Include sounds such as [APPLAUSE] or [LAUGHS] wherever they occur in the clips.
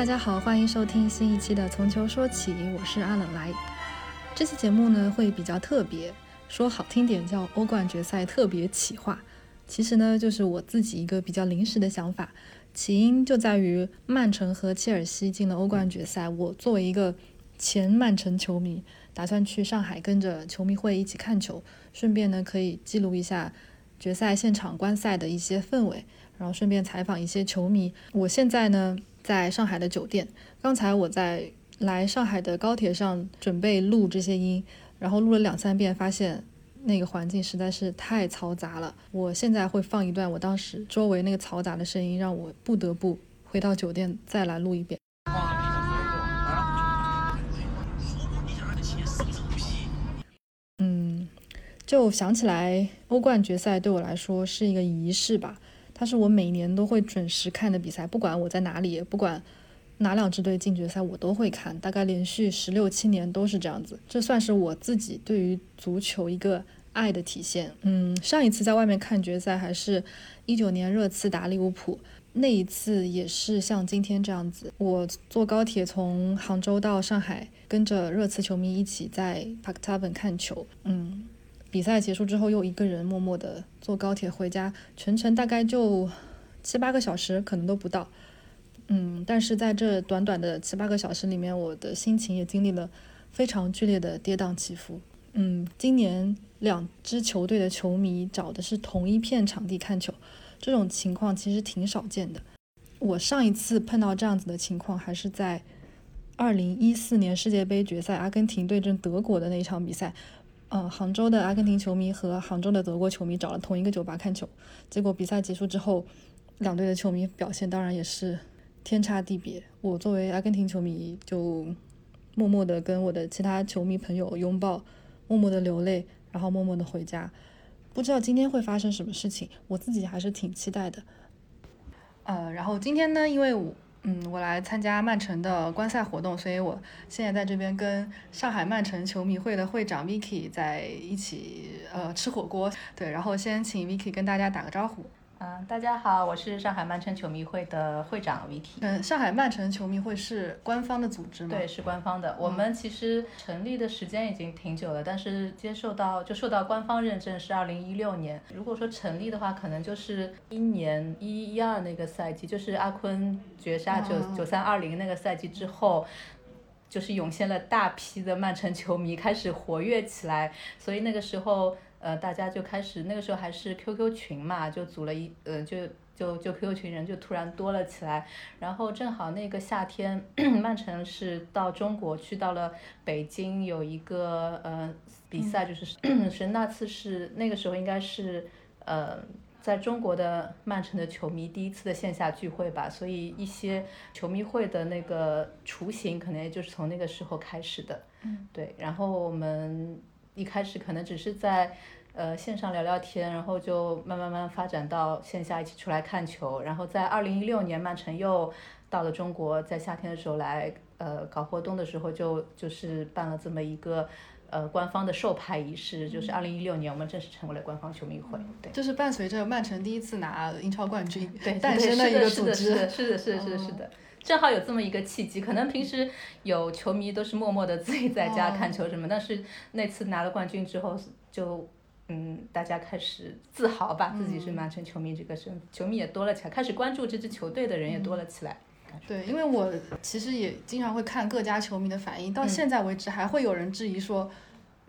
大家好，欢迎收听新一期的《从球说起》，我是阿冷来。这期节目呢会比较特别，说好听点叫欧冠决赛特别企划，其实呢就是我自己一个比较临时的想法。起因就在于曼城和切尔西进了欧冠决赛，我作为一个前曼城球迷，打算去上海跟着球迷会一起看球，顺便呢可以记录一下决赛现场观赛的一些氛围，然后顺便采访一些球迷。我现在呢在上海的酒店，刚才我在来上海的高铁上准备录这些音，然后录了两三遍，发现。那个环境实在是太嘈杂了。我现在会放一段我当时周围那个嘈杂的声音，让我不得不回到酒店再来录一遍。嗯，就想起来欧冠决赛对我来说是一个仪式吧，它是我每年都会准时看的比赛，不管我在哪里，不管哪两支队进决赛，我都会看，大概连续十六七年都是这样子。这算是我自己对于足球一个。爱的体现，嗯，上一次在外面看决赛还是一九年热刺打利物浦，那一次也是像今天这样子，我坐高铁从杭州到上海，跟着热刺球迷一起在 Park Tavern 看球，嗯，比赛结束之后又一个人默默的坐高铁回家，全程大概就七八个小时，可能都不到，嗯，但是在这短短的七八个小时里面，我的心情也经历了非常剧烈的跌宕起伏。嗯，今年两支球队的球迷找的是同一片场地看球，这种情况其实挺少见的。我上一次碰到这样子的情况，还是在二零一四年世界杯决赛，阿根廷对阵德国的那一场比赛。嗯，杭州的阿根廷球迷和杭州的德国球迷找了同一个酒吧看球，结果比赛结束之后，两队的球迷表现当然也是天差地别。我作为阿根廷球迷，就默默的跟我的其他球迷朋友拥抱。默默的流泪，然后默默的回家，不知道今天会发生什么事情，我自己还是挺期待的。呃，然后今天呢，因为我，嗯，我来参加曼城的观赛活动，所以我现在在这边跟上海曼城球迷会的会长 Vicky 在一起，呃，吃火锅。对，然后先请 Vicky 跟大家打个招呼。嗯，大家好，我是上海曼城球迷会的会长 V T。嗯，上海曼城球迷会是官方的组织吗？对，是官方的。我们其实成立的时间已经挺久了，但是接受到就受到官方认证是二零一六年。如果说成立的话，可能就是一年一一二那个赛季，就是阿坤绝杀九九三二零那个赛季之后，就是涌现了大批的曼城球迷开始活跃起来，所以那个时候。呃，大家就开始那个时候还是 QQ 群嘛，就组了一呃，就就就 QQ 群人就突然多了起来，然后正好那个夏天，[CLEARS THROAT] 曼城是到中国去到了北京有一个呃比赛，就是 [CLEARS THROAT] 是那次是那个时候应该是呃在中国的曼城的球迷第一次的线下聚会吧，所以一些球迷会的那个雏形可能也就是从那个时候开始的，嗯，对，然后我们。一开始可能只是在呃线上聊聊天，然后就慢慢慢发展到线下一起出来看球。然后在二零一六年，曼城又到了中国，在夏天的时候来呃搞活动的时候，就就是办了这么一个呃官方的授牌仪式。就是二零一六年，我们正式成为了官方球迷会。对，就是伴随着曼城第一次拿英超冠军对诞生的一个组织。是的，是的，是的，是的，是的。正好有这么一个契机，可能平时有球迷都是默默的自己在家看球什么，但是那次拿了冠军之后，就嗯，大家开始自豪吧，自己是曼城球迷这个身，球迷也多了起来，开始关注这支球队的人也多了起来。对，因为我其实也经常会看各家球迷的反应，到现在为止还会有人质疑说。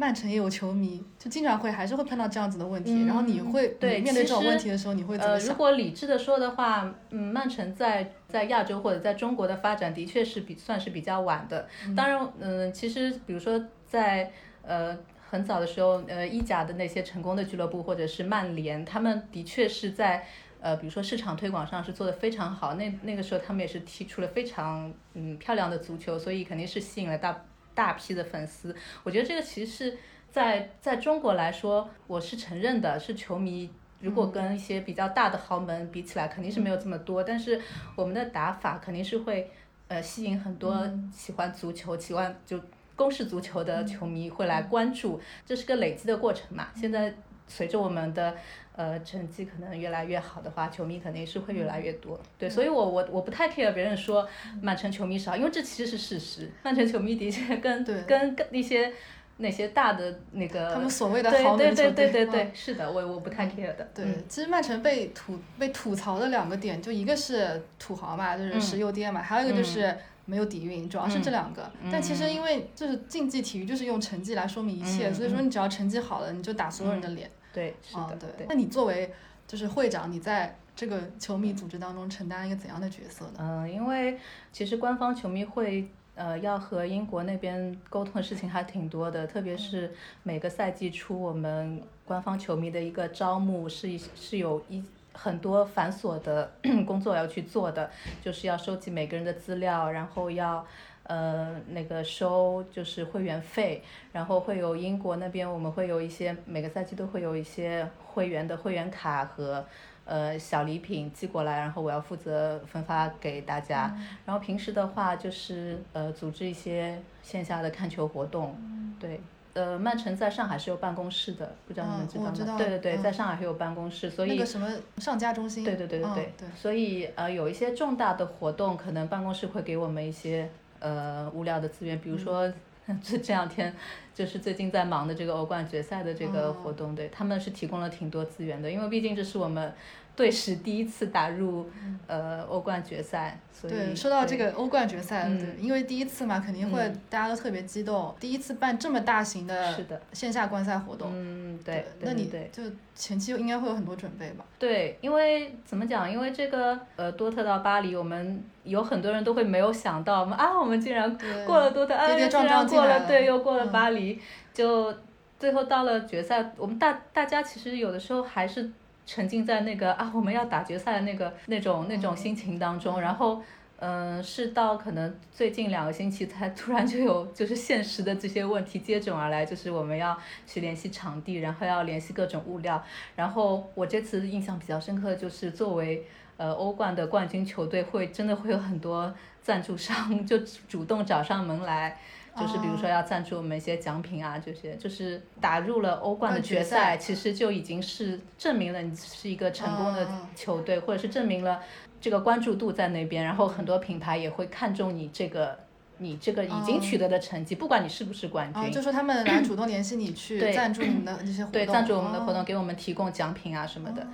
曼城也有球迷，就经常会还是会碰到这样子的问题，然后你会对面对这种问题的时候，你会怎么想？如果理智的说的话，嗯，曼城在在亚洲或者在中国的发展的确是比算是比较晚的。当然，嗯，其实比如说在呃很早的时候，呃意甲的那些成功的俱乐部或者是曼联，他们的确是在呃比如说市场推广上是做的非常好。那那个时候他们也是踢出了非常嗯漂亮的足球，所以肯定是吸引了大。大批的粉丝，我觉得这个其实是在在中国来说，我是承认的，是球迷如果跟一些比较大的豪门比起来，肯定是没有这么多，但是我们的打法肯定是会呃吸引很多喜欢足球、喜欢就。公式足球的球迷会来关注，这是个累积的过程嘛。现在随着我们的呃成绩可能越来越好的话，球迷肯定是会越来越多。对，所以我我我不太 care 别人说曼城球迷少，因为这其实是事实。曼城球迷的确跟跟跟那些。那些大的那个，他们所谓的豪门球队，对对对对对，是的，我我不太 care 的。对，其实曼城被吐被吐槽的两个点，就一个是土豪嘛，就是石油爹嘛，还有一个就是没有底蕴，主要是这两个。但其实因为就是竞技体育就是用成绩来说明一切，所以说你只要成绩好了，你就打所有人的脸。对，是的，对。那你作为就是会长，你在这个球迷组织当中承担一个怎样的角色呢？嗯，因为其实官方球迷会。呃，要和英国那边沟通的事情还挺多的，特别是每个赛季初，我们官方球迷的一个招募是是有一很多繁琐的 [CLEARS THROAT] 工作要去做的，就是要收集每个人的资料，然后要呃那个收就是会员费，然后会有英国那边我们会有一些每个赛季都会有一些会员的会员卡和。呃，小礼品寄过来，然后我要负责分发给大家。然后平时的话，就是呃，组织一些线下的看球活动。对，呃，曼城在上海是有办公室的，不知道你们知道吗？对对对，在上海是有办公室，所以那个什么上家中心。对对对对对。所以呃，有一些重大的活动，可能办公室会给我们一些呃物料的资源，比如说 [LAUGHS] 这这两天就是最近在忙的这个欧冠决赛的这个活动，对他们是提供了挺多资源的，因为毕竟这是我们。队史第一次打入呃欧冠决赛，对，说到这个欧冠决赛，对，因为第一次嘛，肯定会大家都特别激动，第一次办这么大型的线下观赛活动，嗯，对，那你就前期应该会有很多准备吧？对，因为怎么讲？因为这个呃多特到巴黎，我们有很多人都会没有想到，我们啊，我们竟然过了多特，啊，竟然过了，对，又过了巴黎，就最后到了决赛，我们大大家其实有的时候还是。沉浸在那个啊，我们要打决赛的那个那种那种心情当中，然后，嗯，是到可能最近两个星期才突然就有就是现实的这些问题接踵而来，就是我们要去联系场地，然后要联系各种物料，然后我这次印象比较深刻的就是作为呃欧冠的冠军球队，会真的会有很多赞助商就主动找上门来。就是比如说要赞助我们一些奖品啊，这些就是打入了欧冠的决赛，其实就已经是证明了你是一个成功的球队，或者是证明了这个关注度在那边，然后很多品牌也会看重你这个你这个已经取得的成绩，不管你是不是冠军。就说他们来主动联系你去 [CLEARS THROAT] 赞助你们的这些 [CLEARS THROAT] 活动，对赞助我们的活动，给我们提供奖品啊什么的，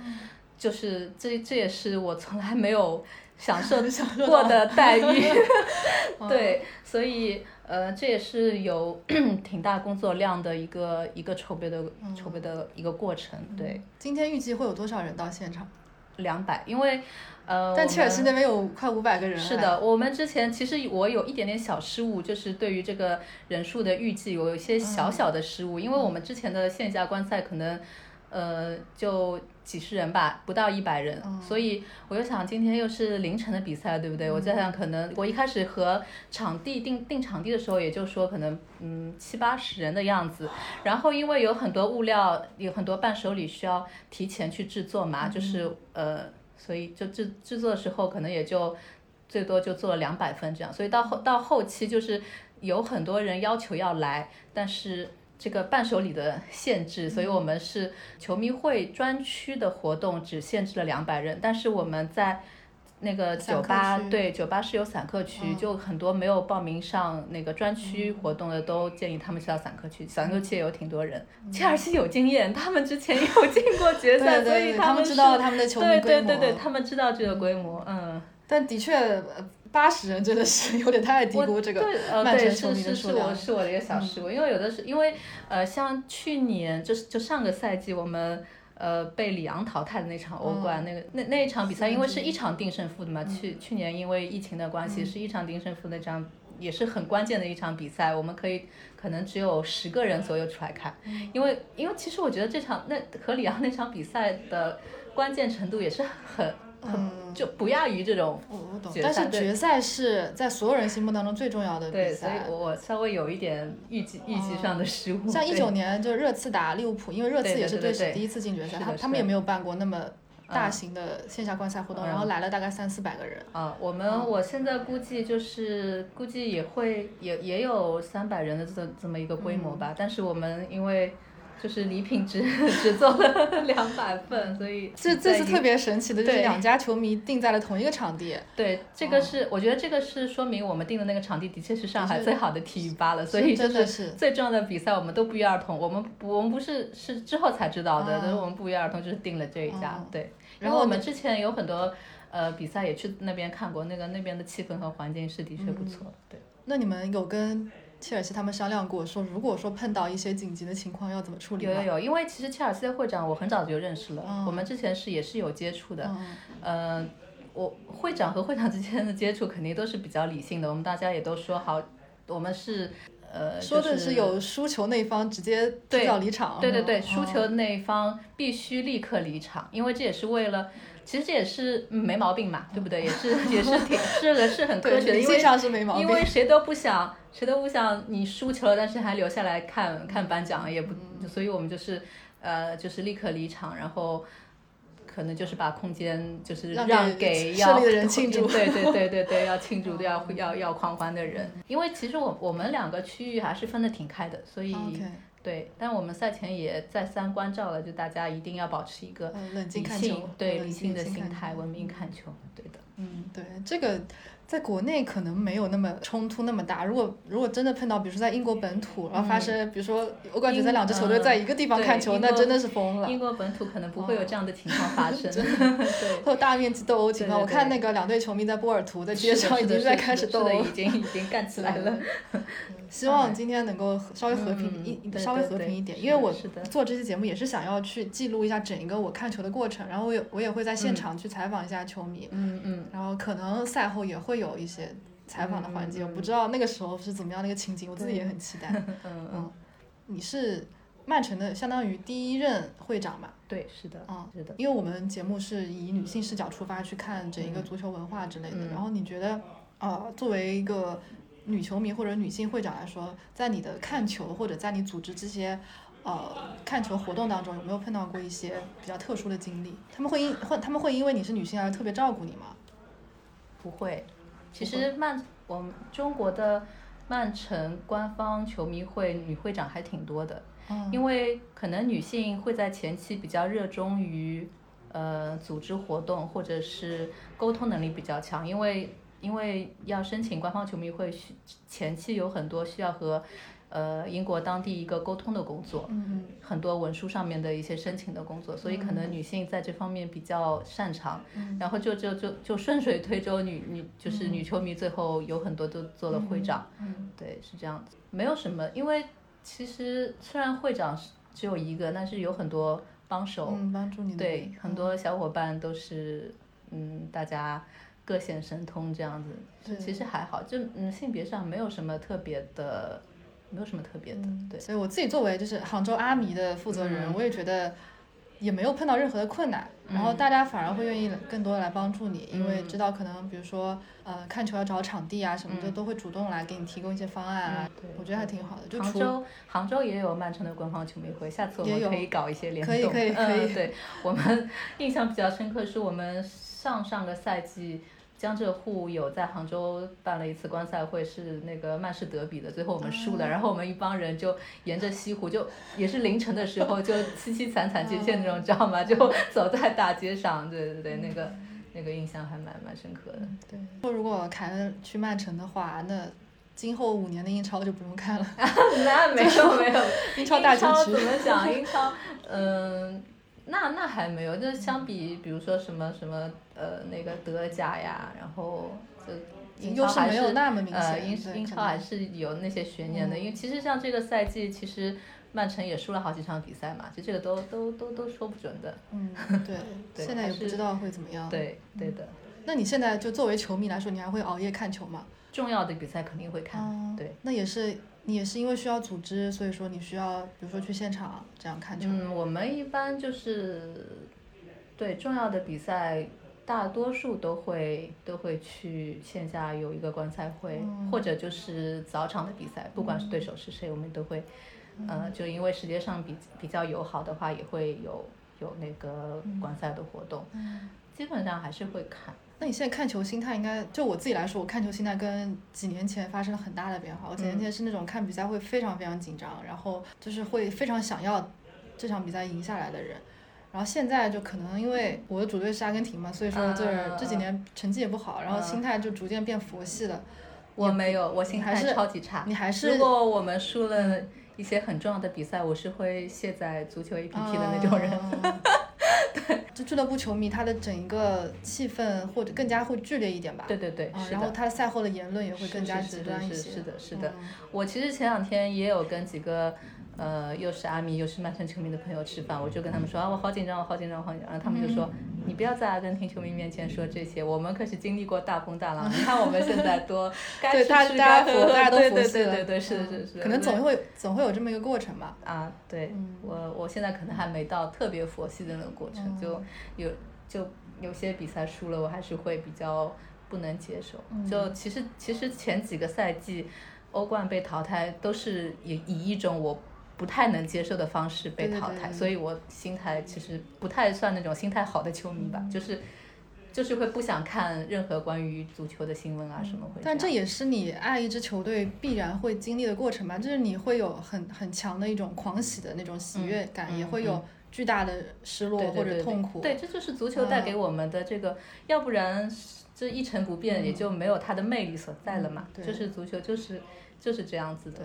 就是这这也是我从来没有享受 [LAUGHS] 过的待遇 [LAUGHS] [LAUGHS] 对，所以。呃，这也是有 [CLEARS THROAT] 挺大工作量的一个一个筹备的筹备的一个过程，对。今天预计会有多少人到现场？两百，因为呃，但切尔西那边有快五百个人。是的，我们之前其实我有一点点小失误，就是对于这个人数的预计有一些小小的失误，因为我们之前的线下观赛可能。呃，就几十人吧，不到一百人，所以我就想，今天又是凌晨的比赛，对不对？我在想，可能我一开始和场地定定场地的时候，也就说可能嗯七八十人的样子。然后因为有很多物料，有很多伴手礼需要提前去制作嘛，就是呃，所以就制制作的时候可能也就最多就做了两百份这样。所以到后到后期就是有很多人要求要来，但是。这个伴手礼的限制，所以我们是球迷会专区的活动只限制了两百人，但是我们在那个酒吧，对酒吧是有散客区，就很多没有报名上那个专区活动的，都建议他们去到散客区，散客区也有挺多人。切尔西有经验，他们之前有进过决赛，[LAUGHS] 所以他们知道他们的球迷规模。对对对对，他们知道这个规模，嗯。但的确。八十人真的是有点太低估这个曼城球迷的数量。是是是我是我的一个小失误，因为有的是因为呃像去年就是就上个赛季我们呃被里昂淘汰的那场欧冠那个那那一场比赛，因为是一场定胜负的嘛，去去年因为疫情的关系是一场定胜负那场也是很关键的一场比赛，我们可以可能只有十个人左右出来看，因为因为其实我觉得这场那和里昂那场比赛的关键程度也是很。嗯，就不亚于这种决赛，但是决赛是在所有人心目当中最重要的比赛。对，所以我稍微有一点预计预计上的失误。像一九年就热刺打利物浦，因为热刺也是队史第一次进决赛，他他们也没有办过那么大型的线下观赛活动，嗯。然后来了大概三四百个人。啊，我们嗯。我现在估计就是估计也会也也有三百人的这这么一个规模嗯吧，但是我们因为就是礼品只 [LAUGHS] 只做了 [LAUGHS] 两百份，所以这这在次特别神奇的就是两家球迷定在了同一个场地，对，这哦。个是、我觉得这个是说明我们定的那个场地的确是上海最好的体育吧了，所以就真的是最重要的比赛我们都不约而同，我们不我们不是是之后才知道的，啊但是我们不约而同就是定了这一家，哦对，然后我们之前有很多呃比赛也去那边看过，那个那边的气氛和环境是的确不错，对。那你们有跟切尔西他们商量过，说如果说碰到一些紧急的情况要怎么处理？有有有，因为其实切尔西的会长我很早就认识了，嗯我们之前是也是有接触的，嗯呃，我会长和会长之间的接触肯定都是比较理性的，我们大家也都说好，我们是呃，说的是有输球那一方直接提早离场，对对对，嗯输球那一方必须立刻离场，因为这也是为了。其实这也是嗯没毛病嘛，对不对？也是 [LAUGHS] 也是挺这个是很科学的，因为上是没毛病。因为谁都不想谁都不想你输球了，但是还留下来看看颁奖，也不，嗯。所以我们就是呃就是立刻离场，然后可能就是把空间就是让让给给要的人庆祝。[LAUGHS] 对对对对对，要庆祝 [LAUGHS] 要要要狂欢的人，因为其实我我们两个区域还是分得挺开的，所以。对，但我们赛前也再三关照了，就大家一定要保持一个呃冷静理看球性，对理性的心态，文明看球，对的。嗯，对，这个在国内可能没有那么冲突那么大。如果如果真的碰到，比如说在英国本土，然后发生，比如说欧冠决赛两支球队在一个地方看球，那真的是疯了。英国本土可能不会有这样的情况发生，[LAUGHS] [LAUGHS] 对，会有大面积斗殴情况。我看那个两队球迷在波尔图的街上已经在开始斗殴已。经已经干起来了。[LAUGHS] 希望今天能够稍微和平嗯一、稍微和平一点，因为我做这期节目也是想要去记录一下整一个我看球的过程，然后我也我也会在现场去采访一下球迷，嗯嗯，然后可能赛后也会有一些采访的环节，我不知道那个时候是怎么样的一个情景，我自己也很期待。嗯你是曼城的相当于第一任会长嘛？对，是的，嗯是的。因为我们节目是以女性视角出发去看整一个足球文化之类的，嗯然后你觉得，呃，作为一个女球迷或者女性会长来说，在你的看球或者在你组织这些呃看球活动当中，有没有碰到过一些比较特殊的经历？他们会因会他们会因为你是女性而特别照顾你吗？不会，其实曼我们中国的曼城官方球迷会女会长还挺多的，嗯。因为可能女性会在前期比较热衷于呃组织活动，或者是沟通能力比较强，因为因为要申请官方球迷会需前期有很多需要和呃英国当地一个沟通的工作，嗯。很多文书上面的一些申请的工作，所以可能女性在这方面比较擅长，嗯。然后就就就就顺水推舟，女女就是女球迷最后有很多都做了会长，嗯对，是这样子，没有什么，因为其实虽然会长是只有一个，但是有很多帮手，嗯，帮助你对，很多小伙伴都是嗯大家各显神通这样子，对。其实还好，就嗯性别上没有什么特别的，没有什么特别的，对。所以我自己作为就是杭州阿迷的负责人，嗯我也觉得也没有碰到任何的困难，然后大家反而会愿意更多的来帮助你，因为嗯知道可能比如说呃看球要找场地啊什么的，嗯都会主动来给你提供一些方案啊，对我觉得还挺好的。就除杭州，杭州也有曼城的官方球迷会，下次我们可以搞一些联动。可以可以可以嗯，对我们 [LAUGHS] 印象比较深刻是我们上上个赛季。江浙沪有在杭州办了一次观赛会，是那个曼市德比的，最后我们输了，哦然后我们一帮人就沿着西湖，就也是凌晨的时候，就 [LAUGHS] 凄凄惨惨切切那种，知道吗？就走在大街上，对对对，那个那个印象还蛮蛮深刻的。对，说如果凯恩去曼城的话，那今后五年的英超就不用看了，[LAUGHS] 那没有 [LAUGHS] 没有，英超大英超结局。怎么讲？英超，嗯、那那还没有，就相比，比如说什么什么呃那个德甲呀，然后就英超还优势没有那么明显呃，英英超还是有那些悬念的，嗯因为其实像这个赛季，其实曼城也输了好几场比赛嘛，就这个都都都都说不准的。嗯，[LAUGHS] 对，对现在也不知道会怎么样。，对对的，那你现在就作为球迷来说，你还会熬夜看球吗？重要的比赛肯定会看，哦对。那也是你也是因为需要组织，所以说你需要比如说去现场这样看球。嗯，我们一般就是对重要的比赛，大多数都会都会去线下有一个观赛会，嗯或者就是早场的比赛，不管是对手是谁，我们都会，嗯呃，就因为时间上比比较友好的话，也会有有那个观赛的活动，基本上还是会看。那你现在看球心态应该，就我自己来说，我看球心态跟几年前发生了很大的变化。我几年前是那种看比赛会非常非常紧张，然后就是会非常想要这场比赛赢下来的人。然后现在就可能因为我的主队是阿根廷嘛，所以说就是这几年成绩也不好，然后心态就逐渐变佛系了。我没有，我心态超级差。你还是如果我们输了一些很重要的比赛，我是会卸载足球 APP 的那种人。对，[LAUGHS] [LAUGHS] 就俱乐部球迷，他的整一个气氛或者更加会剧烈一点吧。对对对，然后他赛后的言论也会更加极端一些。是的，是的。我其实前两天也有跟几个。呃，又是阿米又是曼城球迷的朋友吃饭，我就跟他们说啊，我好紧张，我好紧张，好紧张。然后他们就说，你不要在阿根廷球迷面前说这些，我们可是经历过大风大浪。你看我们现在多 [LAUGHS] 该吃吃该喝喝，对对对对对，是是是。可能总会总会有这么一个过程吧。啊，对我我现在可能还没到特别佛系的那个过程，就有就有些比赛输了，我还是会比较不能接受。就其实其实前几个赛季欧冠被淘汰都是以以一种我。不太能接受的方式被淘汰，所以我心态其实不太算那种心态好的球迷吧，就是就是会不想看任何关于足球的新闻啊什么会。但这也是你爱一支球队必然会经历的过程吧，就是你会有很很强的一种狂喜的那种喜悦感，也会有巨大的失落或者痛苦。对，这就是足球带给我们的这个，要不然这一成不变也就没有它的魅力所在了嘛。就是足球就是。就是这样子的，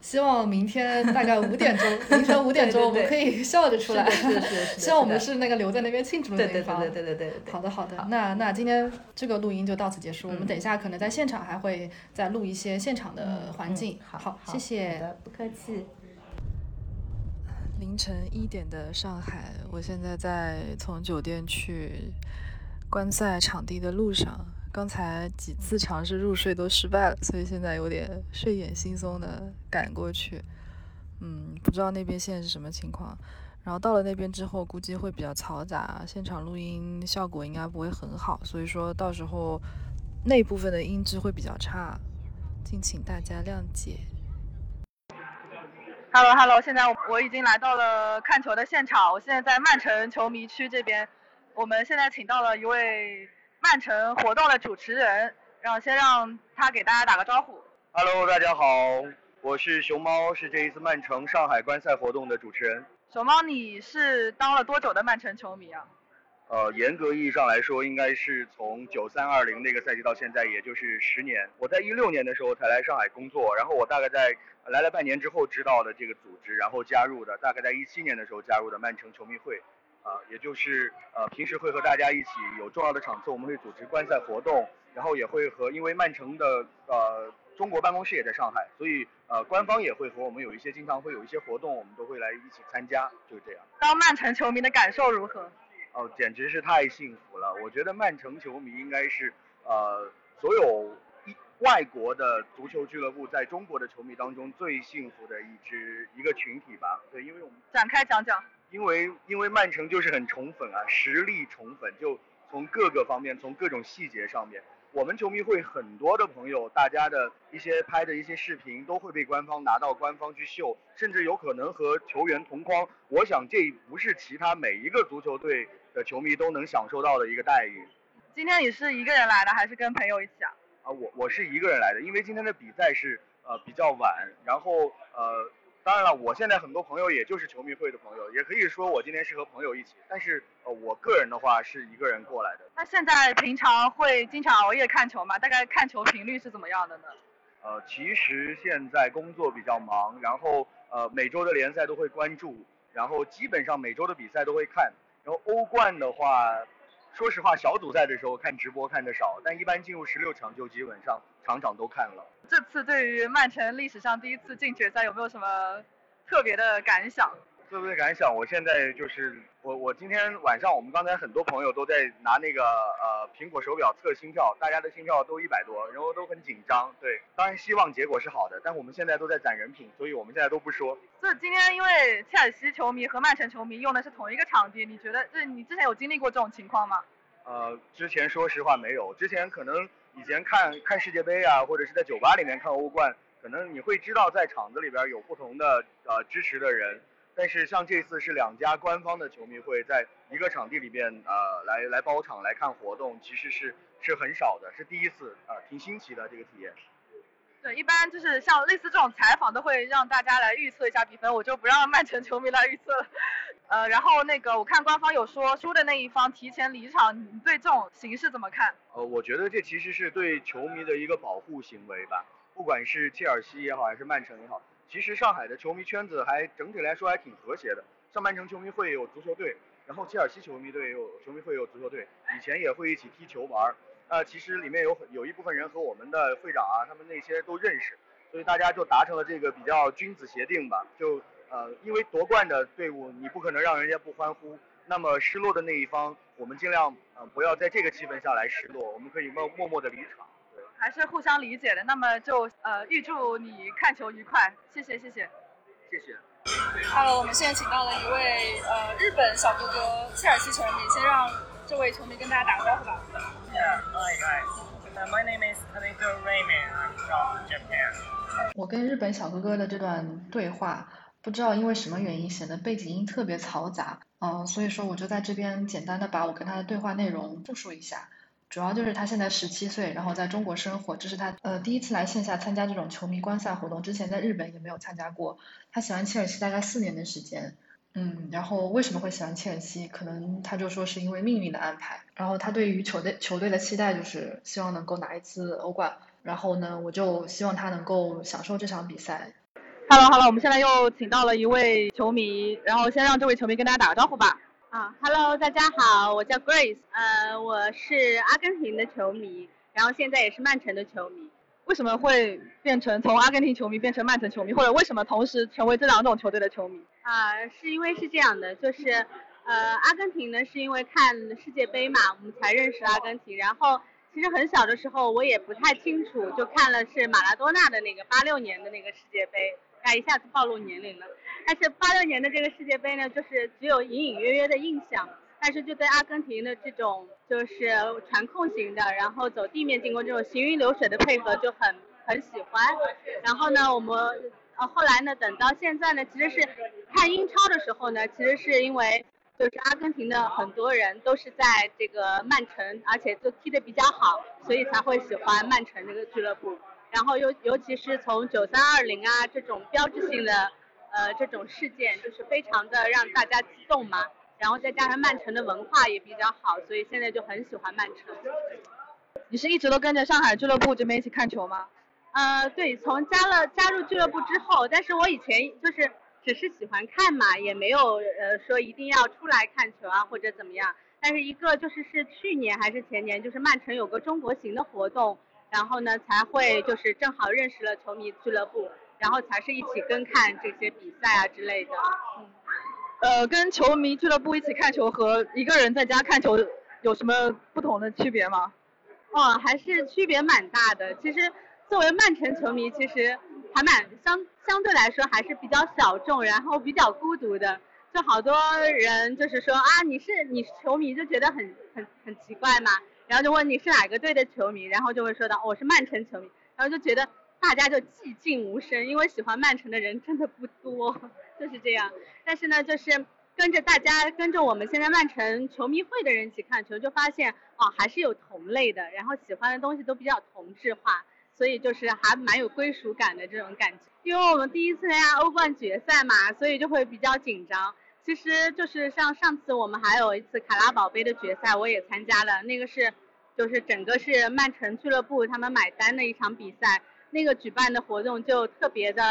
希望明天大概五点钟，[LAUGHS] 凌晨五点钟，我们可以笑着出来。是是是。希望我们是那个留在那边庆祝的那方。对对对对对对。好的好的，那那今天这个录音就到此结束。我们等一下可能在现场还会再录一些现场的环境。好，谢谢。不客气。凌晨一点的上海，我现在在从酒店去观赛场地的路上。刚才几次尝试入睡都失败了，所以现在有点睡眼惺忪的赶过去。嗯，不知道那边现在是什么情况。然后到了那边之后，估计会比较嘈杂，现场录音效果应该不会很好，所以说到时候那部分的音质会比较差，敬请大家谅解。Hello Hello，现在我已经来到了看球的现场，我现在在曼城球迷区这边。我们现在请到了一位。曼城活动的主持人，让先让他给大家打个招呼。Hello，大家好，我是熊猫，是这一次曼城上海观赛活动的主持人。熊猫，你是当了多久的曼城球迷啊？呃，严格意义上来说，应该是从九三二零那个赛季到现在，也就是十年。我在一六年的时候才来上海工作，然后我大概在来了半年之后知道的这个组织，然后加入的，大概在一七年的时候加入的曼城球迷会。啊，也就是呃，平时会和大家一起有重要的场次，我们会组织观赛活动，然后也会和因为曼城的呃中国办公室也在上海，所以呃官方也会和我们有一些经常会有一些活动，我们都会来一起参加，就是这样。当曼城球迷的感受如何？哦，简直是太幸福了！我觉得曼城球迷应该是呃所有一外国的足球俱乐部在中国的球迷当中最幸福的一支一个群体吧。对，因为我们展开讲讲。因为因为曼城就是很宠粉啊，实力宠粉，就从各个方面，从各种细节上面，我们球迷会很多的朋友，大家的一些拍的一些视频都会被官方拿到官方去秀，甚至有可能和球员同框。我想这不是其他每一个足球队的球迷都能享受到的一个待遇。今天你是一个人来的还是跟朋友一起啊？啊，我我是一个人来的，因为今天的比赛是呃比较晚，然后呃。当然了，我现在很多朋友也就是球迷会的朋友，也可以说我今天是和朋友一起。但是呃，我个人的话是一个人过来的。那现在平常会经常熬夜看球吗？大概看球频率是怎么样的呢？呃，其实现在工作比较忙，然后呃每周的联赛都会关注，然后基本上每周的比赛都会看。然后欧冠的话，说实话小组赛的时候看直播看的少，但一般进入十六强就基本上场场都看了。这次对于曼城历史上第一次进决赛有没有什么特别的感想？特别的感想，我现在就是我我今天晚上我们刚才很多朋友都在拿那个呃苹果手表测心跳，大家的心跳都一百多，然后都很紧张。对，当然希望结果是好的，但我们现在都在攒人品，所以我们现在都不说。就是今天因为切尔西球迷和曼城球迷用的是同一个场地，你觉得就是你之前有经历过这种情况吗？呃，之前说实话没有，之前可能。以前看看世界杯啊，或者是在酒吧里面看欧冠，可能你会知道在场子里边有不同的呃支持的人，但是像这次是两家官方的球迷会在一个场地里边呃来来包场来看活动，其实是是很少的，是第一次啊，挺新奇的这个体验。对，一般就是像类似这种采访都会让大家来预测一下比分，我就不让曼城球迷来预测了。呃，然后那个我看官方有说输的那一方提前离场，你对这种形式怎么看？呃，我觉得这其实是对球迷的一个保护行为吧，不管是切尔西也好，还是曼城也好，其实上海的球迷圈子还整体来说还挺和谐的。上半程球迷会有足球队，然后切尔西球迷队有球迷会有足球队，以前也会一起踢球玩儿。呃，其实里面有很有一部分人和我们的会长啊，他们那些都认识，所以大家就达成了这个比较君子协定吧，就。呃，因为夺冠的队伍，你不可能让人家不欢呼。那么失落的那一方，我们尽量呃不要在这个气氛下来失落，我们可以默默默的离场。还是互相理解的。那么就呃预祝你看球愉快，谢谢谢谢。谢谢。Hello，我们现在请到了一位呃日本小哥哥，切尔西球迷，先让这位球迷跟大家打个招呼吧。Yeah, hi guys. My name is Tanito Raymond. I'm from Japan. 我跟日本小哥哥的这段对话。不知道因为什么原因显得背景音特别嘈杂，嗯，所以说我就在这边简单的把我跟他的对话内容复述一下。主要就是他现在十七岁，然后在中国生活，这是他呃第一次来线下参加这种球迷观赛活动，之前在日本也没有参加过。他喜欢切尔西大概四年的时间，嗯，然后为什么会喜欢切尔西？可能他就说是因为命运的安排。然后他对于球队球队的期待就是希望能够拿一次欧冠，然后呢，我就希望他能够享受这场比赛。Hello，Hello，我们现在又请到了一位球迷，然后先让这位球迷跟大家打个招呼吧。啊，Hello，大家好，我叫 Grace，呃，我是阿根廷的球迷，然后现在也是曼城的球迷。为什么会变成从阿根廷球迷变成曼城球迷，或者为什么同时成为这两种球队的球迷？啊，是因为是这样的，就是呃，阿根廷呢是因为看世界杯嘛，我们才认识阿根廷，然后。其实很小的时候我也不太清楚，就看了是马拉多纳的那个八六年的那个世界杯，哎，一下子暴露年龄了。但是八六年的这个世界杯呢，就是只有隐隐约约的印象，但是就对阿根廷的这种就是传控型的，然后走地面进攻这种行云流水的配合就很很喜欢。然后呢，我们呃后来呢，等到现在呢，其实是看英超的时候呢，其实是因为。就是阿根廷的很多人都是在这个曼城，而且就踢得比较好，所以才会喜欢曼城这个俱乐部。然后尤尤其是从九三二零啊这种标志性的呃这种事件，就是非常的让大家激动嘛。然后再加上曼城的文化也比较好，所以现在就很喜欢曼城。你是一直都跟着上海俱乐部这边一起看球吗？呃，对，从加了加入俱乐部之后，但是我以前就是。只是喜欢看嘛，也没有呃说一定要出来看球啊或者怎么样。但是一个就是是去年还是前年，就是曼城有个中国行的活动，然后呢才会就是正好认识了球迷俱乐部，然后才是一起跟看这些比赛啊之类的。嗯，呃，跟球迷俱乐部一起看球和一个人在家看球有什么不同的区别吗？哦，还是区别蛮大的。其实作为曼城球迷，其实。还蛮相相对来说还是比较小众，然后比较孤独的，就好多人就是说啊，你是你是球迷就觉得很很很奇怪嘛，然后就问你是哪个队的球迷，然后就会说到我是曼城球迷，然后就觉得大家就寂静无声，因为喜欢曼城的人真的不多，就是这样。但是呢，就是跟着大家跟着我们现在曼城球迷会的人一起看球，就发现哦还是有同类的，然后喜欢的东西都比较同质化。所以就是还蛮有归属感的这种感觉，因为我们第一次参加欧冠决赛嘛，所以就会比较紧张。其实就是像上次我们还有一次卡拉宝杯的决赛，我也参加了，那个是就是整个是曼城俱乐部他们买单的一场比赛，那个举办的活动就特别的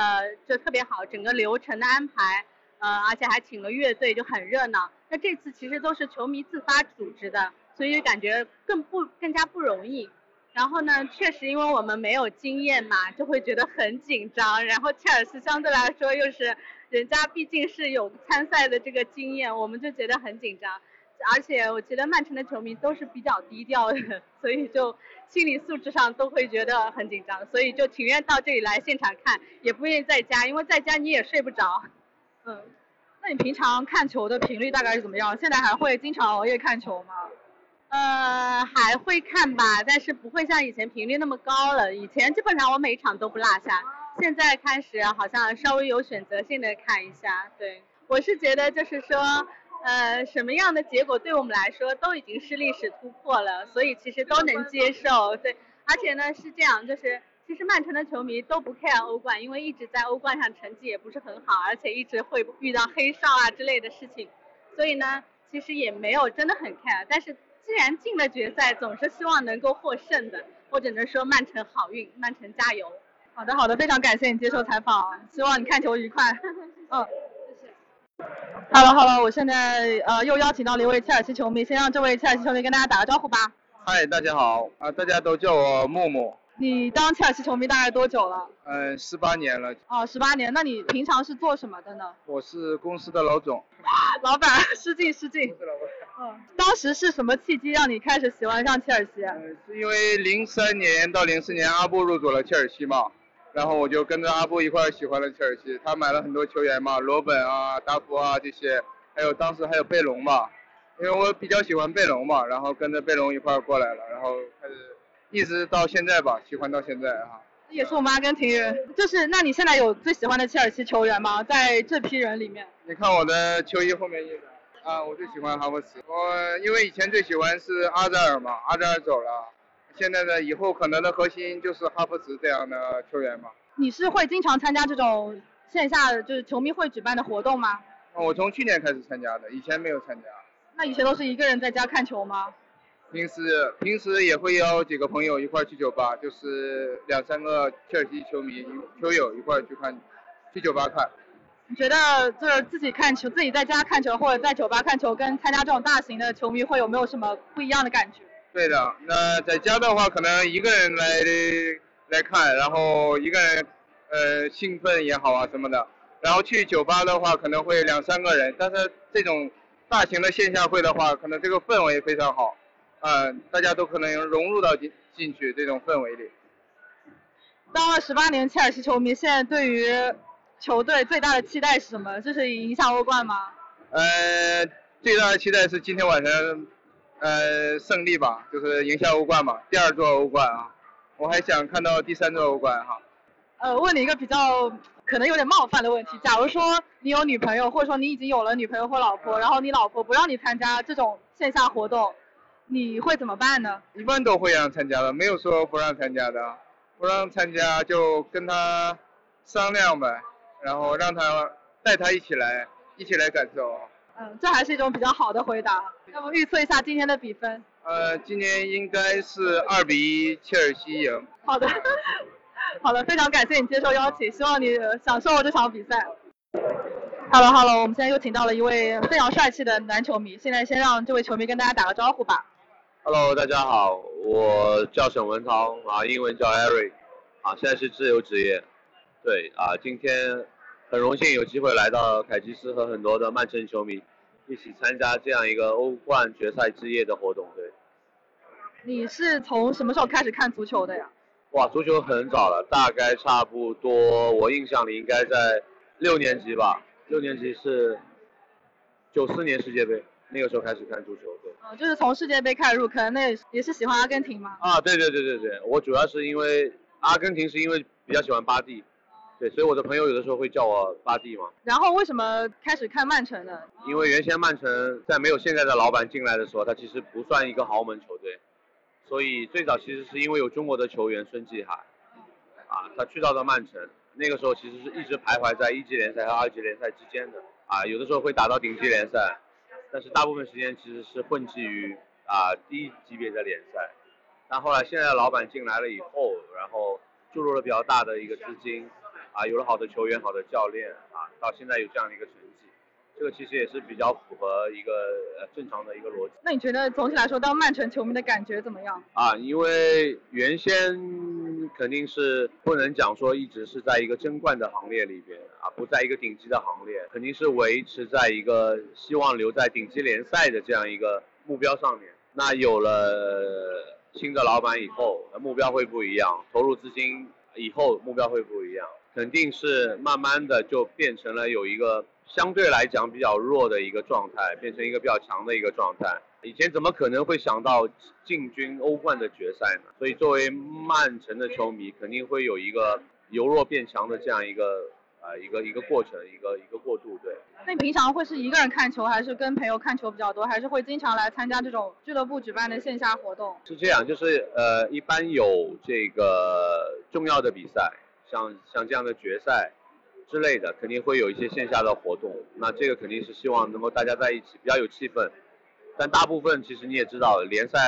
就特别好，整个流程的安排，呃，而且还请了乐队，就很热闹。那这次其实都是球迷自发组织的，所以感觉更不更加不容易。然后呢，确实因为我们没有经验嘛，就会觉得很紧张。然后切尔西相对来说又是人家毕竟是有参赛的这个经验，我们就觉得很紧张。而且我觉得曼城的球迷都是比较低调的，[LAUGHS] 所以就心理素质上都会觉得很紧张，所以就情愿到这里来现场看，也不愿意在家，因为在家你也睡不着。嗯，那你平常看球的频率大概是怎么样？现在还会经常熬夜看球吗？呃，还会看吧，但是不会像以前频率那么高了。以前基本上我每场都不落下，现在开始好像稍微有选择性的看一下。对，我是觉得就是说，呃，什么样的结果对我们来说都已经是历史突破了，所以其实都能接受。对，而且呢是这样，就是其实曼城的球迷都不 care 欧冠，因为一直在欧冠上成绩也不是很好，而且一直会遇到黑哨啊之类的事情，所以呢其实也没有真的很 care。但是既然进了决赛，总是希望能够获胜的。我只能说曼城好运，曼城加油。好的好的，非常感谢你接受采访，希望你看球愉快。[LAUGHS] 嗯，Hello Hello，我现在呃又邀请到了一位切尔西球迷，先让这位切尔西球迷跟大家打个招呼吧。嗨，大家好啊，大家都叫我木木。你当切尔西球迷大概多久了？嗯，十八年了。哦，十八年，那你平常是做什么的呢？我是公司的老总。[LAUGHS] 老板，失敬失敬。是老板。嗯，当时是什么契机让你开始喜欢上切尔西？嗯，是因为零三年到零四年阿布入主了切尔西嘛，然后我就跟着阿布一块喜欢了切尔西。他买了很多球员嘛，罗本啊、达福啊这些，还有当时还有贝隆嘛，因为我比较喜欢贝隆嘛，然后跟着贝隆一块过来了，然后开始一直到现在吧，喜欢到现在啊。也是我们阿根廷人，就是那你现在有最喜欢的切尔西球员吗？在这批人里面？你看我的球衣后面印的。啊，我最喜欢哈弗茨。我因为以前最喜欢是阿扎尔嘛，阿扎尔走了，现在的，以后可能的核心就是哈弗茨这样的球员嘛。你是会经常参加这种线下就是球迷会举办的活动吗？我从去年开始参加的，以前没有参加。那以前都是一个人在家看球吗？平时平时也会邀几个朋友一块去酒吧，就是两三个切尔西球迷球友一块去看，去酒吧看。你觉得就是自己看球，自己在家看球或者在酒吧看球，跟参加这种大型的球迷会有没有什么不一样的感觉？对的，那在家的话，可能一个人来来看，然后一个人呃兴奋也好啊什么的，然后去酒吧的话可能会两三个人，但是这种大型的线下会的话，可能这个氛围非常好，嗯，大家都可能融入到进进去这种氛围里。当了十八年切尔西球迷，现在对于。球队最大的期待是什么？就是赢下欧冠吗？呃，最大的期待是今天晚上，呃，胜利吧，就是赢下欧冠嘛，第二座欧冠啊。我还想看到第三座欧冠哈。呃，问你一个比较可能有点冒犯的问题，假如说你有女朋友，或者说你已经有了女朋友或老婆，然后你老婆不让你参加这种线下活动，你会怎么办呢？一般都会让参加的，没有说不让参加的，不让参加就跟他商量呗。然后让他带他一起来，一起来感受。嗯，这还是一种比较好的回答。要不预测一下今天的比分？呃，今天应该是二比一，切尔西赢。好的，[LAUGHS] 好的，非常感谢你接受邀请，希望你享受这场比赛。Hello Hello，我们现在又请到了一位非常帅气的男球迷，现在先让这位球迷跟大家打个招呼吧。Hello，大家好，我叫沈文涛，啊，英文叫 Eric，啊，现在是自由职业。对，啊，今天。很荣幸有机会来到凯基斯和很多的曼城球迷一起参加这样一个欧冠决赛之夜的活动。对，你是从什么时候开始看足球的呀？哇，足球很早了，大概差不多，我印象里应该在六年级吧。六年级是九四年世界杯，那个时候开始看足球。对，啊，就是从世界杯开始入坑，那也是喜欢阿根廷吗？啊，对对对对对，我主要是因为阿根廷，是因为比较喜欢巴蒂。对，所以我的朋友有的时候会叫我巴蒂嘛。然后为什么开始看曼城呢？因为原先曼城在没有现在的老板进来的时候，他其实不算一个豪门球队，所以最早其实是因为有中国的球员孙继海，啊，他去到了曼城，那个时候其实是一直徘徊在一级联赛和二级联赛之间的，啊，有的时候会打到顶级联赛，但是大部分时间其实是混迹于啊低级别的联赛。但后来现在老板进来了以后，然后注入了比较大的一个资金。啊，有了好的球员，好的教练，啊，到现在有这样的一个成绩，这个其实也是比较符合一个呃正常的一个逻辑。那你觉得总体来说，当曼城球迷的感觉怎么样？啊，因为原先肯定是不能讲说一直是在一个争冠的行列里边啊，不在一个顶级的行列，肯定是维持在一个希望留在顶级联赛的这样一个目标上面。那有了新的老板以后，目标会不一样，投入资金以后目标会不一样。肯定是慢慢的就变成了有一个相对来讲比较弱的一个状态，变成一个比较强的一个状态。以前怎么可能会想到进军欧冠的决赛呢？所以作为曼城的球迷，肯定会有一个由弱变强的这样一个呃一个一个过程，一个一个过渡，对。那你平常会是一个人看球，还是跟朋友看球比较多，还是会经常来参加这种俱乐部举办的线下活动？是这样，就是呃，一般有这个重要的比赛，像像这样的决赛之类的，肯定会有一些线下的活动。那这个肯定是希望能够大家在一起，比较有气氛。但大部分其实你也知道，联赛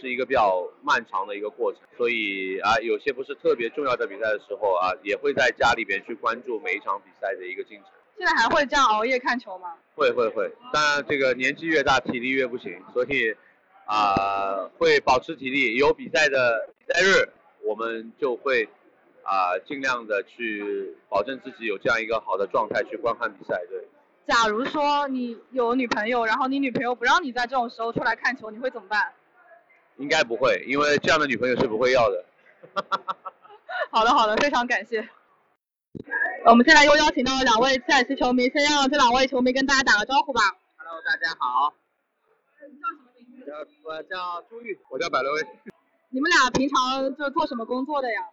是一个比较漫长的一个过程，所以啊，有些不是特别重要的比赛的时候啊，也会在家里边去关注每一场比赛的一个进程。现在还会这样熬夜看球吗？会会会，当然这个年纪越大，体力越不行，所以啊、会保持体力。有比赛的比赛日，我们就会啊、尽量的去保证自己有这样一个好的状态去观看比赛。对，假如说你有女朋友，然后你女朋友不让你在这种时候出来看球，你会怎么办？应该不会，因为这样的女朋友是不会要的。[LAUGHS] 好的好的，非常感谢。我们现在又邀请到了两位切尔西球迷，先让这两位球迷跟大家打个招呼吧。Hello，大家好。叫我叫朱玉，我叫百乐威。你们俩平常就做什么工作的呀？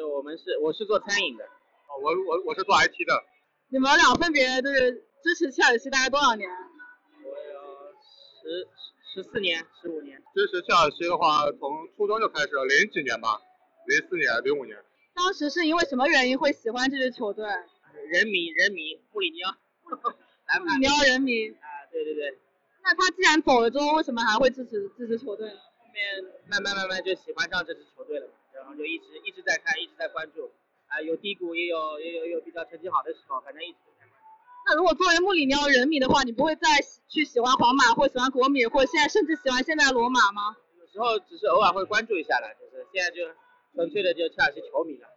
我们是我是做餐饮的，哦，我我我是做 IT 的。你们俩分别就是支持切尔西大概多少年？我有十十四年、十五年。支持切尔西的话，从初中就开始了，零几年吧，零四年、零五年。当时是因为什么原因会喜欢这支球队？人迷人迷穆里尼奥，兰帕你要人迷。啊，对对对，那他既然走了之后，为什么还会支持这支球队呢？后面慢慢慢慢就喜欢上这支球队了，然后就一直一直在看，一直在关注。啊，有低谷，也有也有有比较成绩好的时候，反正一直都在关注。那如果作为穆里尼奥人迷的话，你不会再去喜欢皇马，或喜欢国米，或现在甚至喜欢现在罗马吗？有时候只是偶尔会关注一下了，就是现在就纯粹的就切尔西球迷了。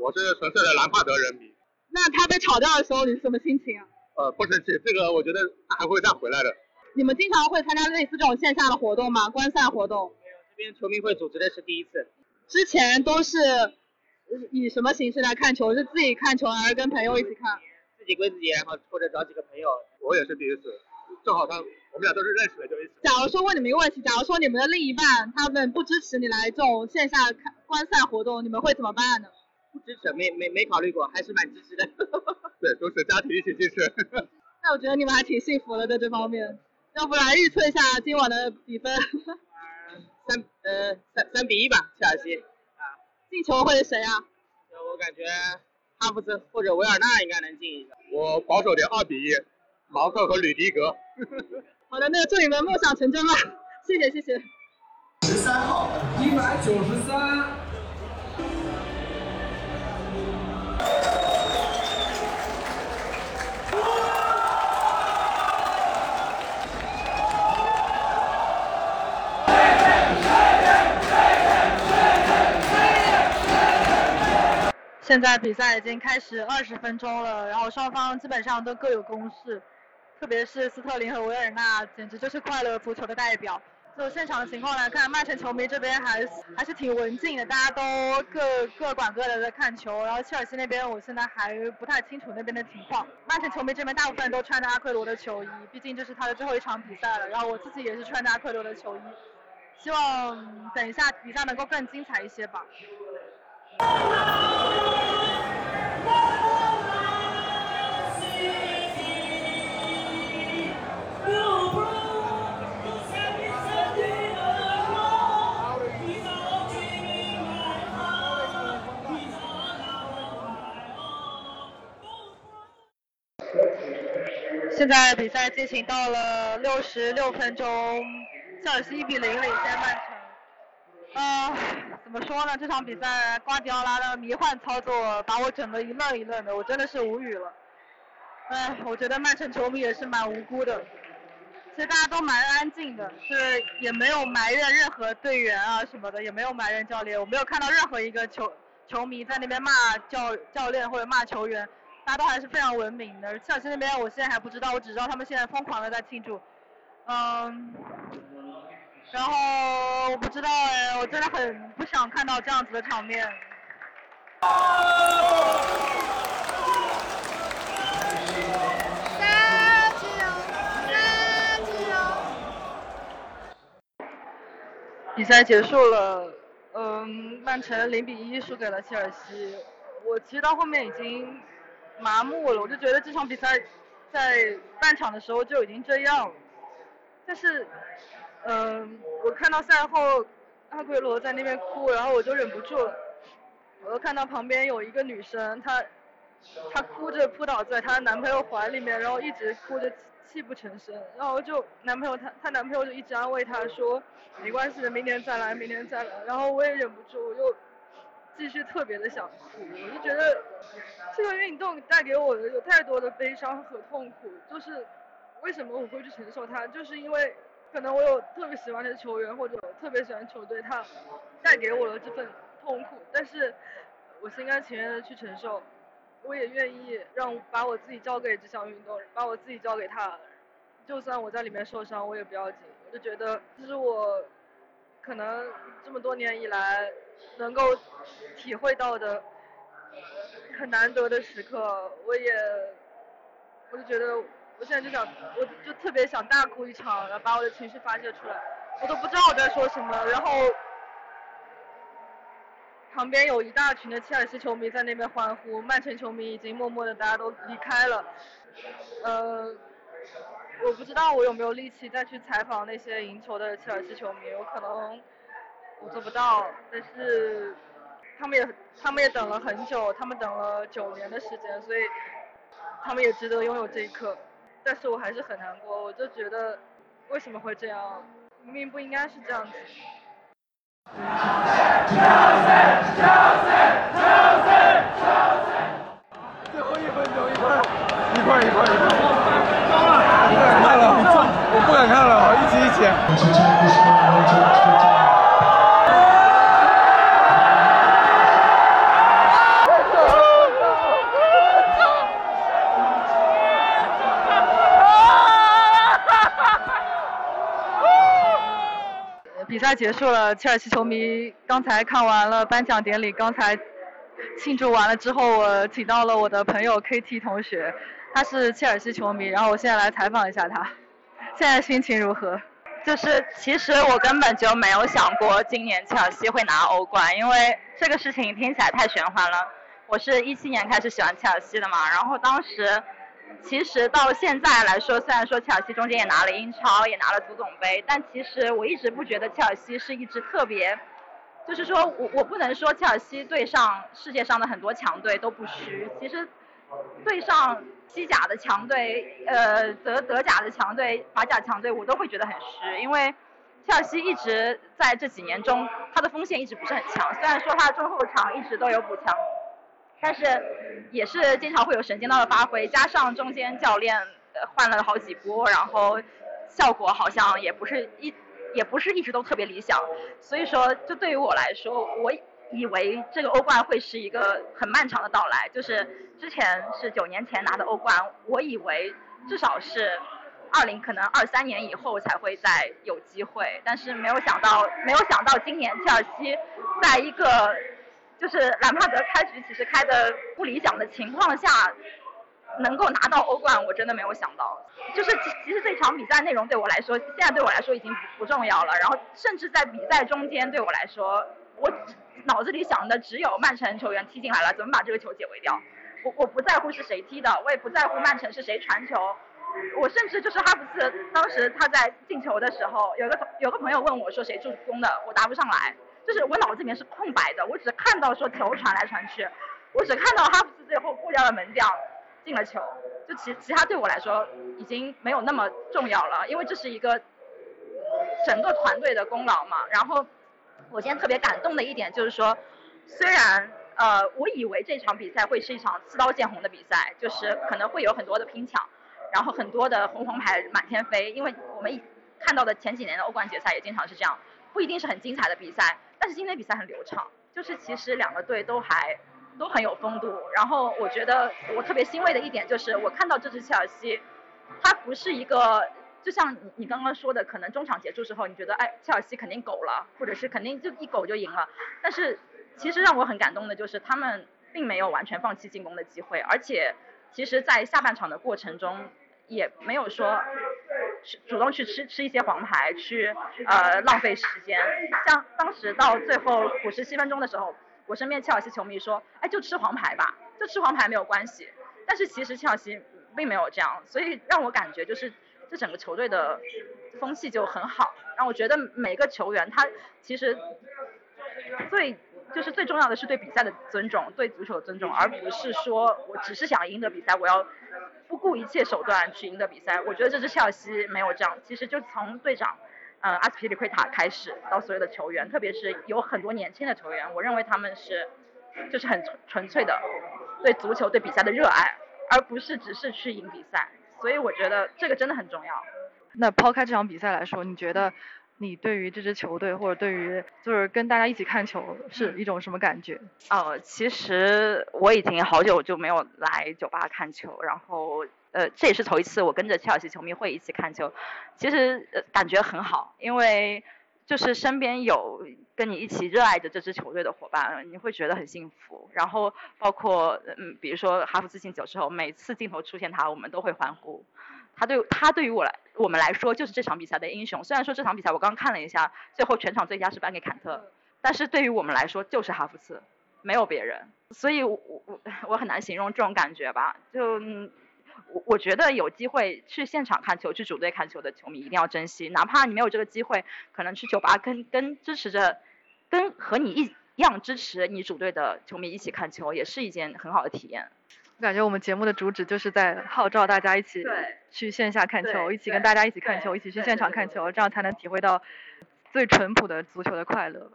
我是纯粹的兰帕德人迷。那他被炒掉的时候，你是什么心情啊？呃，不生气，这个我觉得他还会再回来的。你们经常会参加类似这种线下的活动吗？观赛活动？没有这边球迷会组织的是第一次，之前都是以什么形式来看球？是自己看球，还是跟朋友一起看？自己归自己，然后或者找几个朋友。我也是第一次，正好他我们俩都是认识的，就一起。假如说问你们一个问题，假如说你们的另一半他们不支持你来这种线下看观赛活动，你们会怎么办呢？不支持，没没没考虑过，还是蛮支持的。[LAUGHS] 对，都是家庭一起支持。[LAUGHS] 那我觉得你们还挺幸福的，在这方面。要不然预测一下今晚的比分？三呃三三比一吧，切尔西。啊，进球会是谁啊？我感觉哈弗茨或者维尔纳应该能进一个。我保守点，二比一，芒特和吕迪格。[LAUGHS] 好的，那祝你们梦想成真吧，谢谢谢谢。十三号，一百九十三。现在比赛已经开始二十分钟了，然后双方基本上都各有攻势，特别是斯特林和维尔纳，简直就是快乐足球的代表。就现场的情况来看，曼城球迷这边还还是挺文静的，大家都各各管各的在看球。然后切尔西那边，我现在还不太清楚那边的情况。曼城球迷这边大部分都穿着阿奎罗的球衣，毕竟这是他的最后一场比赛了。然后我自己也是穿着阿奎罗的球衣，希望等一下比赛能够更精彩一些吧。现在比赛进行到了六十六分钟，切尔西一比零领先曼城。呃，怎么说呢？这场比赛瓜迪奥拉的迷幻操作把我整得一愣一愣的，我真的是无语了。哎，我觉得曼城球迷也是蛮无辜的。其实大家都蛮安静的，是也没有埋怨任何队员啊什么的，也没有埋怨教练，我没有看到任何一个球球迷在那边骂教教练或者骂球员，大家都还是非常文明的。切尔西那边我现在还不知道，我只知道他们现在疯狂的在庆祝。嗯，然后我不知道哎，我真的很不想看到这样子的场面。比赛结束了，嗯，曼城零比一输给了切尔西。我其实到后面已经麻木了，我就觉得这场比赛在半场的时候就已经这样了。但是，嗯，我看到赛后阿奎罗在那边哭，然后我就忍不住了。我又看到旁边有一个女生，她她哭着扑倒在她男朋友怀里面，然后一直哭着泣不成声。然后就男朋友她她男朋友就一直安慰她说没关系的，明年再来，明年再来。然后我也忍不住，我又继续特别的想哭。我就觉得这个运动带给我的有太多的悲伤和痛苦，就是为什么我会去承受它，就是因为可能我有特别喜欢的球员或者特别喜欢球队，他带给我了这份痛苦，但是我心甘情愿的去承受，我也愿意让把我自己交给这项运动，把我自己交给他，就算我在里面受伤我也不要紧，我就觉得这是我可能这么多年以来能够体会到的很难得的时刻，我也我就觉得我现在就想，我就特别想大哭一场，然后把我的情绪发泄出来，我都不知道我在说什么，然后。旁边有一大群的切尔西球迷在那边欢呼，曼城球迷已经默默的大家都离开了。呃，我不知道我有没有力气再去采访那些赢球的切尔西球迷，我可能我做不到，但是他们也他们也等了很久，他们等了九年的时间，所以他们也值得拥有这一刻。但是我还是很难过，我就觉得为什么会这样？明明不应该是这样子。一，块，一块一块一块。不敢看了，我不敢看了，一起一起。比赛结束了，切尔西球迷刚才看完了颁奖典礼，刚才庆祝完了之后，我请到了我的朋友 KT 同学，他是切尔西球迷，然后我现在来采访一下他，现在心情如何？就是其实我根本就没有想过今年切尔西会拿欧冠，因为这个事情听起来太玄幻了。我是一七年开始喜欢切尔西的嘛，然后当时其实到现在来说，虽然说切尔西中间也拿了英超，也拿了足总杯，但其实我一直不觉得切尔西是一支特别，就是说我我不能说切尔西对上世界上的很多强队都不虚，其实对上西甲的强队，呃德德甲的强队、法甲强队，我都会觉得很虚，因为切尔西一直在这几年中，他的锋线一直不是很强，虽然说他中后场一直都有补强。但是也是经常会有神经刀的发挥，加上中间教练换了好几波，然后效果好像也不是一也不是一直都特别理想，所以说就对于我来说，我以为这个欧冠会是一个很漫长的到来，就是之前是九年前拿的欧冠，我以为至少是二零可能二三年以后才会再有机会，但是没有想到没有想到今年切尔西在一个。就是兰帕德开局其实开的不理想的情况下，能够拿到欧冠，我真的没有想到。就是其其实这场比赛内容对我来说，现在对我来说已经不重要了。然后甚至在比赛中间对我来说，我脑子里想的只有曼城球员踢进来了，怎么把这个球解围掉。我我不在乎是谁踢的，我也不在乎曼城是谁传球。我甚至就是哈弗茨当时他在进球的时候，有个有个朋友问我说谁助攻的，我答不上来。就是我脑子里面是空白的，我只看到说球传来传去，我只看到哈弗斯最后过掉了门将，进了球，就其其他对我来说已经没有那么重要了，因为这是一个整个团队的功劳嘛。然后我今天特别感动的一点就是说，虽然呃我以为这场比赛会是一场刺刀见红的比赛，就是可能会有很多的拼抢，然后很多的红黄牌满天飞，因为我们看到的前几年的欧冠决赛也经常是这样，不一定是很精彩的比赛。但是今天比赛很流畅，就是其实两个队都还都很有风度。然后我觉得我特别欣慰的一点就是，我看到这支切尔西，它不是一个就像你你刚刚说的，可能中场结束之后你觉得哎切尔西肯定狗了，或者是肯定就一狗就赢了。但是其实让我很感动的就是他们并没有完全放弃进攻的机会，而且其实在下半场的过程中也没有说。主动去吃吃一些黄牌，去呃浪费时间。像当时到最后五十七分钟的时候，我身边切尔西球迷说，哎，就吃黄牌吧，就吃黄牌没有关系。但是其实切尔西并没有这样，所以让我感觉就是这整个球队的风气就很好，让我觉得每个球员他其实最就是最重要的是对比赛的尊重，对足球的尊重，而不是说我只是想赢得比赛，我要不顾一切手段去赢得比赛。我觉得这支切尔西没有这样，其实就从队长。嗯，阿斯皮利奎塔开始到所有的球员，特别是有很多年轻的球员，我认为他们是就是很纯纯粹的对足球、对比赛的热爱，而不是只是去赢比赛。所以我觉得这个真的很重要。那抛开这场比赛来说，你觉得你对于这支球队，或者对于就是跟大家一起看球是一种什么感觉？哦，其实我已经好久就没有来酒吧看球，然后。呃，这也是头一次我跟着切尔西球迷会一起看球，其实呃感觉很好，因为就是身边有跟你一起热爱着这支球队的伙伴，你会觉得很幸福。然后包括嗯，比如说哈弗斯进球之后，每次镜头出现他，我们都会欢呼。他对他对于我来我们来说就是这场比赛的英雄。虽然说这场比赛我刚看了一下，最后全场最佳是颁给坎特，但是对于我们来说就是哈弗茨，没有别人。所以我我我很难形容这种感觉吧，就。我我觉得有机会去现场看球，去主队看球的球迷一定要珍惜，哪怕你没有这个机会，可能去酒吧跟跟支持着，跟和你一样支持你主队的球迷一起看球，也是一件很好的体验。我感觉我们节目的主旨就是在号召大家一起去线下看球，一起跟大家一起看球，一起去现场看球，这样才能体会到最淳朴的足球的快乐。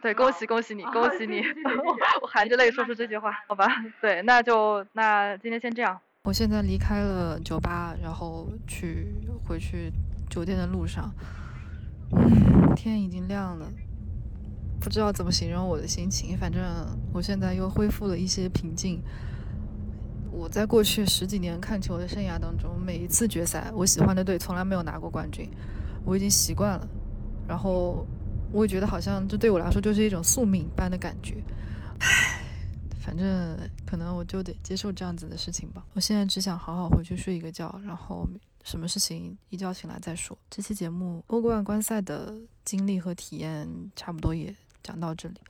对，恭喜恭喜你，恭喜你！[LAUGHS] [LAUGHS] 我含着泪说出这句话，好吧？[LAUGHS] 对，那就那今天先这样。我现在离开了酒吧，然后去回去酒店的路上，天已经亮了，不知道怎么形容我的心情。反正我现在又恢复了一些平静。我在过去十几年看球的生涯当中，每一次决赛，我喜欢的队从来没有拿过冠军，我已经习惯了。然后我也觉得好像这对我来说就是一种宿命般的感觉。唉。反正可能我就得接受这样子的事情吧。我现在只想好好回去睡一个觉，然后什么事情一觉醒来再说。这期节目欧冠观赛的经历和体验差不多也讲到这里，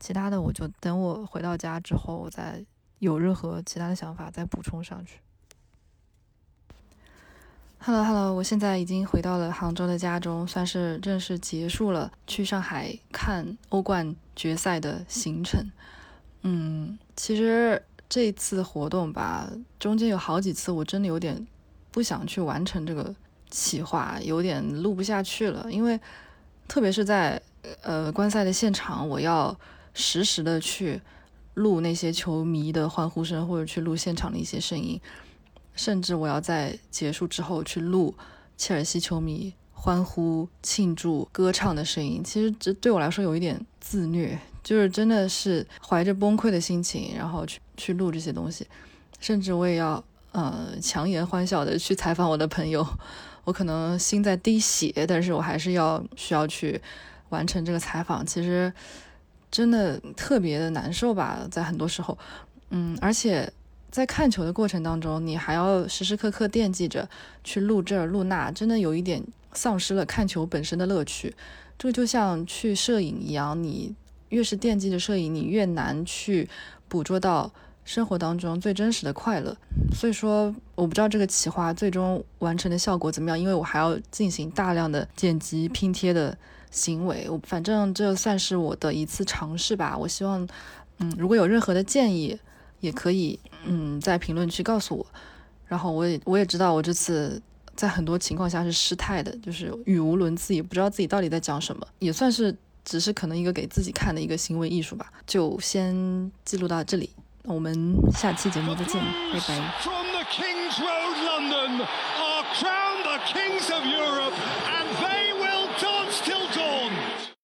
其他的我就等我回到家之后，我再有任何其他的想法再补充上去。Hello Hello，我现在已经回到了杭州的家中，算是正式结束了去上海看欧冠决赛的行程。嗯，其实这次活动吧，中间有好几次我真的有点不想去完成这个企划，有点录不下去了。因为特别是在呃观赛的现场，我要实时的去录那些球迷的欢呼声，或者去录现场的一些声音，甚至我要在结束之后去录切尔西球迷欢呼、庆祝、歌唱的声音。其实这对我来说有一点自虐。就是真的是怀着崩溃的心情，然后去去录这些东西，甚至我也要呃强颜欢笑的去采访我的朋友，[LAUGHS] 我可能心在滴血，但是我还是要需要去完成这个采访。其实真的特别的难受吧，在很多时候，嗯，而且在看球的过程当中，你还要时时刻刻惦记着去录这儿录那，真的有一点丧失了看球本身的乐趣。这个就像去摄影一样，你。越是惦记着摄影，你越难去捕捉到生活当中最真实的快乐。所以说，我不知道这个企划最终完成的效果怎么样，因为我还要进行大量的剪辑拼贴的行为。我反正这算是我的一次尝试吧。我希望，嗯，如果有任何的建议，也可以，嗯，在评论区告诉我。然后我也我也知道，我这次在很多情况下是失态的，就是语无伦次，也不知道自己到底在讲什么，也算是。只是可能一个给自己看的一个行为艺术吧，就先记录到这里，我们下期节目再见，拜拜。